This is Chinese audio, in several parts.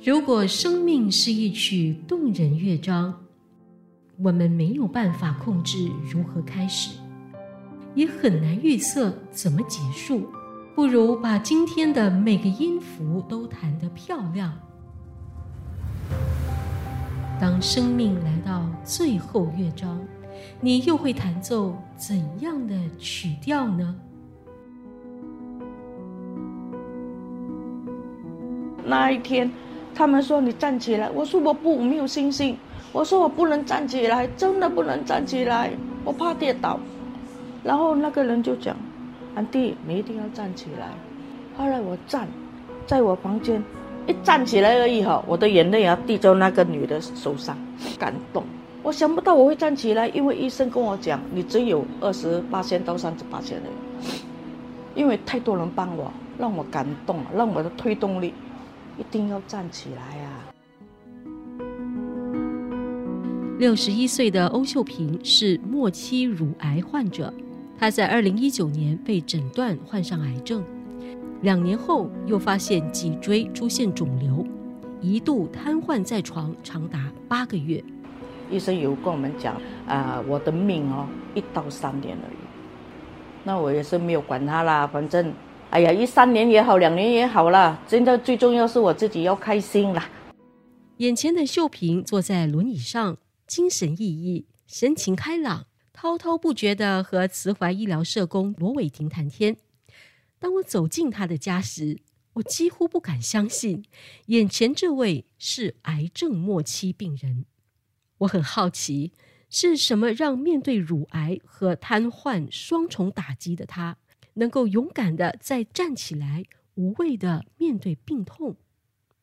如果生命是一曲动人乐章，我们没有办法控制如何开始，也很难预测怎么结束。不如把今天的每个音符都弹得漂亮。当生命来到最后乐章，你又会弹奏怎样的曲调呢？那一天，他们说你站起来，我说我不，没有信心。我说我不能站起来，真的不能站起来，我怕跌倒。然后那个人就讲：“安迪，你一定要站起来。”后来我站，在我房间一站起来而已哈，我的眼泪要滴在那个女的手上，感动。我想不到我会站起来，因为医生跟我讲，你只有二十八千到三十八千的，因为太多人帮我，让我感动，让我的推动力。一定要站起来啊！六十一岁的欧秀萍是末期乳癌患者，她在二零一九年被诊断患上癌症，两年后又发现脊椎出现肿瘤，一度瘫痪在床长达八个月。医生有跟我们讲啊，我的命哦，一到三年而已。那我也是没有管他啦，反正。哎呀，一三年也好，两年也好了。真的最重要是我自己要开心啦。眼前的秀萍坐在轮椅上，精神奕奕，神情开朗，滔滔不绝的和慈怀医疗社工罗伟霆谈天。当我走进他的家时，我几乎不敢相信，眼前这位是癌症末期病人。我很好奇，是什么让面对乳癌和瘫痪双重打击的他？能够勇敢的再站起来，无畏的面对病痛。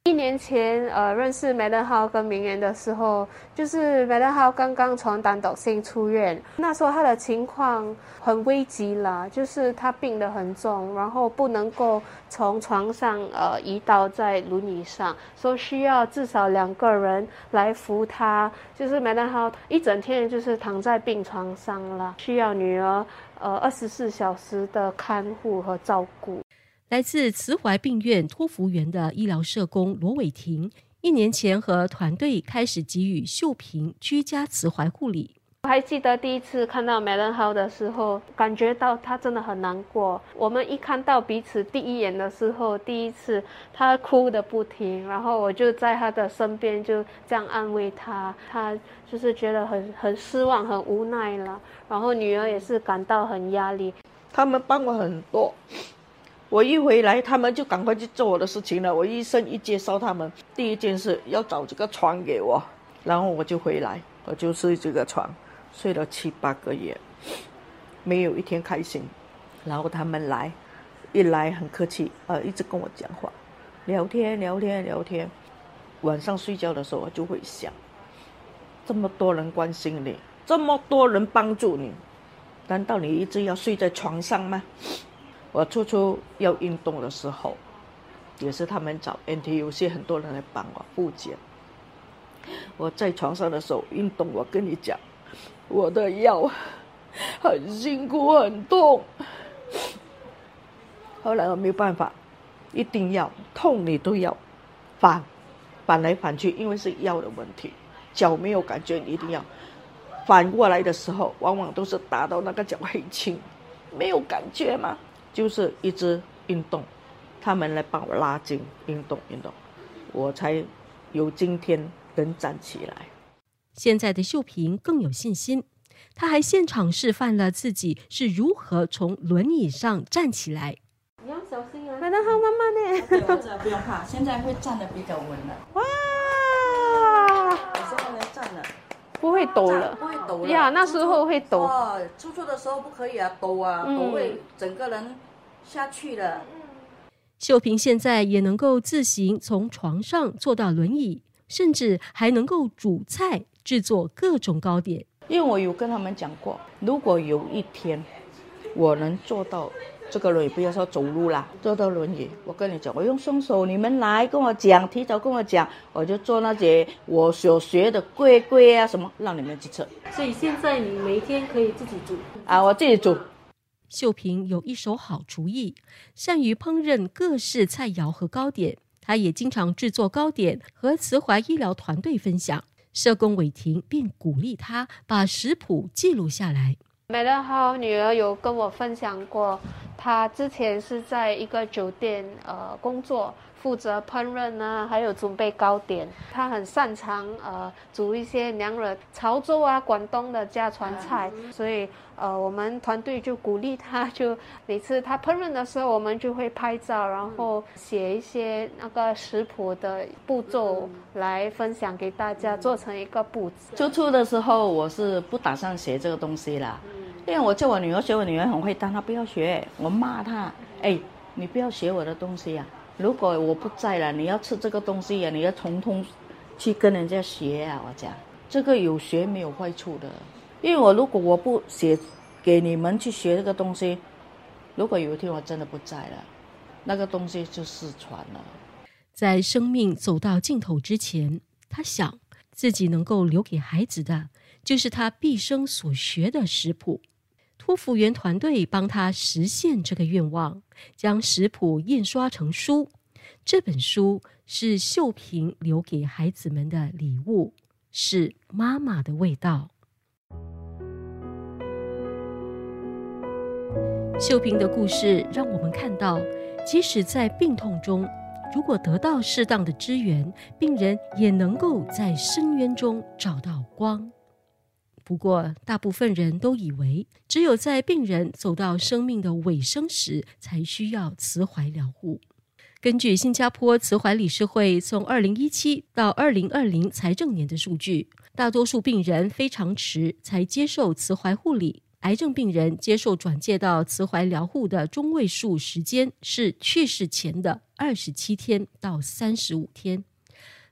一年前，呃，认识梅登浩跟明媛的时候，就是梅登浩刚刚从胆斗性出院，那时候他的情况很危急了，就是他病得很重，然后不能够从床上呃移到在轮椅上，说需要至少两个人来扶他，就是梅登浩一整天就是躺在病床上了，需要女儿。呃，二十四小时的看护和照顾。来自慈怀病院托福园的医疗社工罗伟婷，一年前和团队开始给予秀萍居家慈怀护理。我还记得第一次看到梅伦豪的时候，感觉到他真的很难过。我们一看到彼此第一眼的时候，第一次他哭的不停，然后我就在他的身边就这样安慰他。他就是觉得很很失望、很无奈了。然后女儿也是感到很压力。他们帮我很多，我一回来，他们就赶快去做我的事情了。我医生一介绍他们，第一件事要找这个床给我，然后我就回来，我就睡这个床。睡了七八个月，没有一天开心。然后他们来，一来很客气，呃，一直跟我讲话，聊天聊天聊天。晚上睡觉的时候，我就会想：这么多人关心你，这么多人帮助你，难道你一直要睡在床上吗？我初初要运动的时候，也是他们找 NTUC 很多人来帮我复健。我在床上的时候运动，我跟你讲。我的腰很辛苦，很痛。后来我没办法，一定要痛你都要反反来反去，因为是腰的问题。脚没有感觉，你一定要反过来的时候，往往都是打到那个脚很轻，没有感觉吗？就是一直运动，他们来帮我拉筋，运动运动，我才有今天能站起来。现在的秀萍更有信心，她还现场示范了自己是如何从轮椅上站起来。你要小心啊！来得好慢慢的。这不用怕，现在会站的比较稳了。哇！现在能站了，不会抖了，不会抖了。呀，那时候会抖。哦，出错的时候不可以啊，抖啊，抖会整个人下去了。秀萍现在也能够自行从床上坐到轮椅，甚至还能够煮菜。制作各种糕点，因为我有跟他们讲过，如果有一天我能做到这个轮椅，不要说走路啦，坐到轮椅，我跟你讲，我用双手，你们来跟我讲，提早跟我讲，我就做那些我所学的贵贵啊什么，让你们去吃。所以现在你每天可以自己煮啊，我自己煮。秀萍有一手好厨艺，善于烹饪各式菜肴和糕点，她也经常制作糕点和慈怀医疗团队分享。社工伟霆便鼓励他把食谱记录下来。美乐号女儿有跟我分享过，她之前是在一个酒店呃工作。负责烹饪啊，还有准备糕点。他很擅长呃煮一些娘惹潮州啊、广东的家传菜，所以呃我们团队就鼓励他，就每次他烹饪的时候，我们就会拍照，然后写一些那个食谱的步骤来分享给大家，做成一个步子。初初的时候我是不打算学这个东西啦，因为我叫我女儿学，我女儿很会，但她不要学，我骂她，哎，你不要学我的东西呀。如果我不在了，你要吃这个东西呀，你要从头去跟人家学啊！我讲，这个有学没有坏处的，因为我如果我不写给你们去学这个东西，如果有一天我真的不在了，那个东西就失传了。在生命走到尽头之前，他想自己能够留给孩子的，就是他毕生所学的食谱。托福园团队帮他实现这个愿望，将食谱印刷成书。这本书是秀萍留给孩子们的礼物，是妈妈的味道。秀萍的故事让我们看到，即使在病痛中，如果得到适当的支援，病人也能够在深渊中找到光。不过，大部分人都以为，只有在病人走到生命的尾声时，才需要慈怀疗护。根据新加坡慈怀理事会从二零一七到二零二零财政年的数据，大多数病人非常迟才接受慈怀护理。癌症病人接受转介到慈怀疗护的中位数时间是去世前的二十七天到三十五天，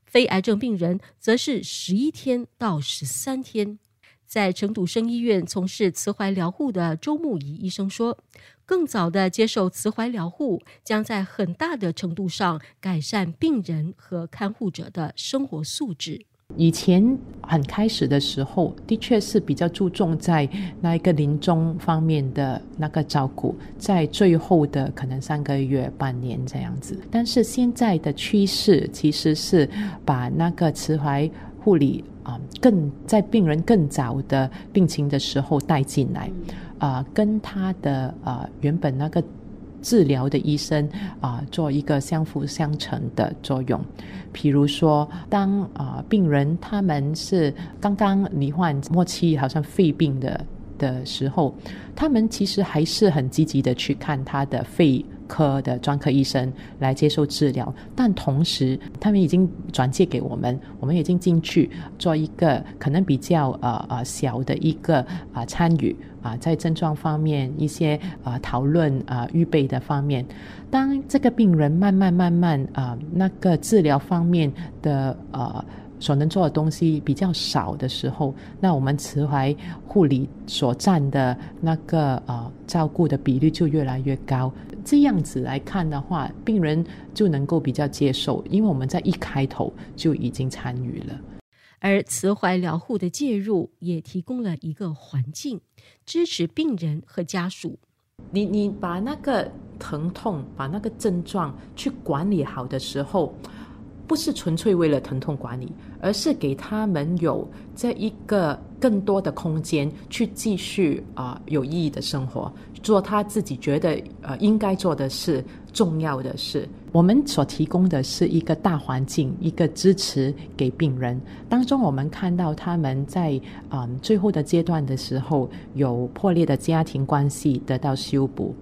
非癌症病人则是十一天到十三天。在成都生医院从事慈怀疗护的周木仪医生说：“更早的接受慈怀疗护，将在很大的程度上改善病人和看护者的生活素质。以前很开始的时候，的确是比较注重在那一个临终方面的那个照顾，在最后的可能三个月、半年这样子。但是现在的趋势其实是把那个慈怀。”护理啊，更在病人更早的病情的时候带进来，啊，跟他的啊原本那个治疗的医生啊做一个相辅相成的作用。比如说，当啊病人他们是刚刚罹患末期，好像肺病的的时候，他们其实还是很积极的去看他的肺。科的专科医生来接受治疗，但同时他们已经转介给我们，我们已经进去做一个可能比较呃呃小的一个啊参与啊，在症状方面一些啊讨论啊预备的方面，当这个病人慢慢慢慢啊那个治疗方面的呃。所能做的东西比较少的时候，那我们慈怀护理所占的那个呃照顾的比例就越来越高。这样子来看的话，病人就能够比较接受，因为我们在一开头就已经参与了。而慈怀疗护的介入也提供了一个环境，支持病人和家属。你你把那个疼痛、把那个症状去管理好的时候。不是纯粹为了疼痛管理，而是给他们有这一个更多的空间去继续啊有意义的生活，做他自己觉得呃应该做的事、重要的事。我们所提供的是一个大环境，一个支持给病人。当中我们看到他们在啊最后的阶段的时候，有破裂的家庭关系得到修补，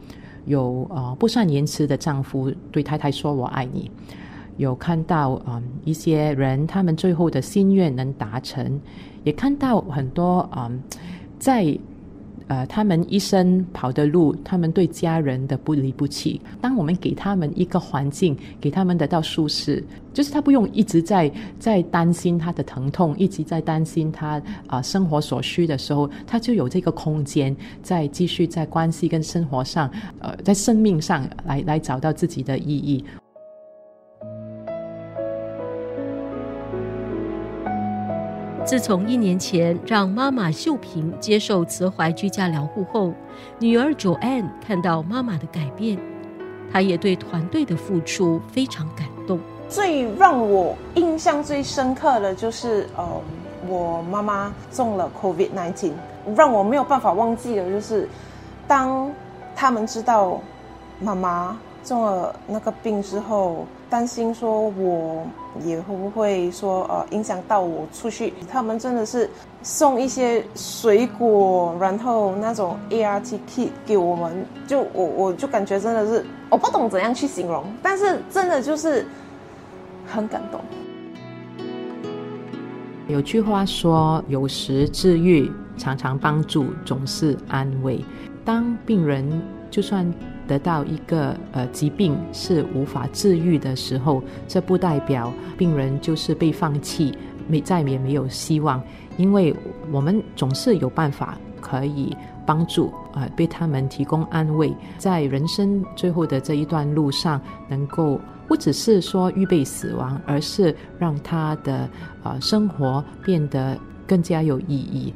有啊不算言辞的丈夫对太太说我爱你。有看到啊一些人，他们最后的心愿能达成，也看到很多啊，在呃他们一生跑的路，他们对家人的不离不弃。当我们给他们一个环境，给他们得到舒适，就是他不用一直在在担心他的疼痛，一直在担心他啊生活所需的时候，他就有这个空间，在继续在关系跟生活上，呃，在生命上来来找到自己的意义。自从一年前让妈妈秀萍接受慈怀居家疗护后，女儿 Joanne 看到妈妈的改变，她也对团队的付出非常感动。最让我印象最深刻的就是，呃，我妈妈中了 COVID-19，让我没有办法忘记的就是，当他们知道妈妈中了那个病之后，担心说我也会不会说呃影响到我出去，他们真的是送一些水果，然后那种 ART kit 给我们，就我我就感觉真的是我不懂怎样去形容，但是真的就是。很感动。有句话说：“有时治愈，常常帮助，总是安慰。”当病人就算得到一个呃疾病是无法治愈的时候，这不代表病人就是被放弃，没再也没有希望，因为我们总是有办法可以帮助啊，为他们提供安慰，在人生最后的这一段路上能够。不只是说预备死亡，而是让他的呃生活变得更加有意义。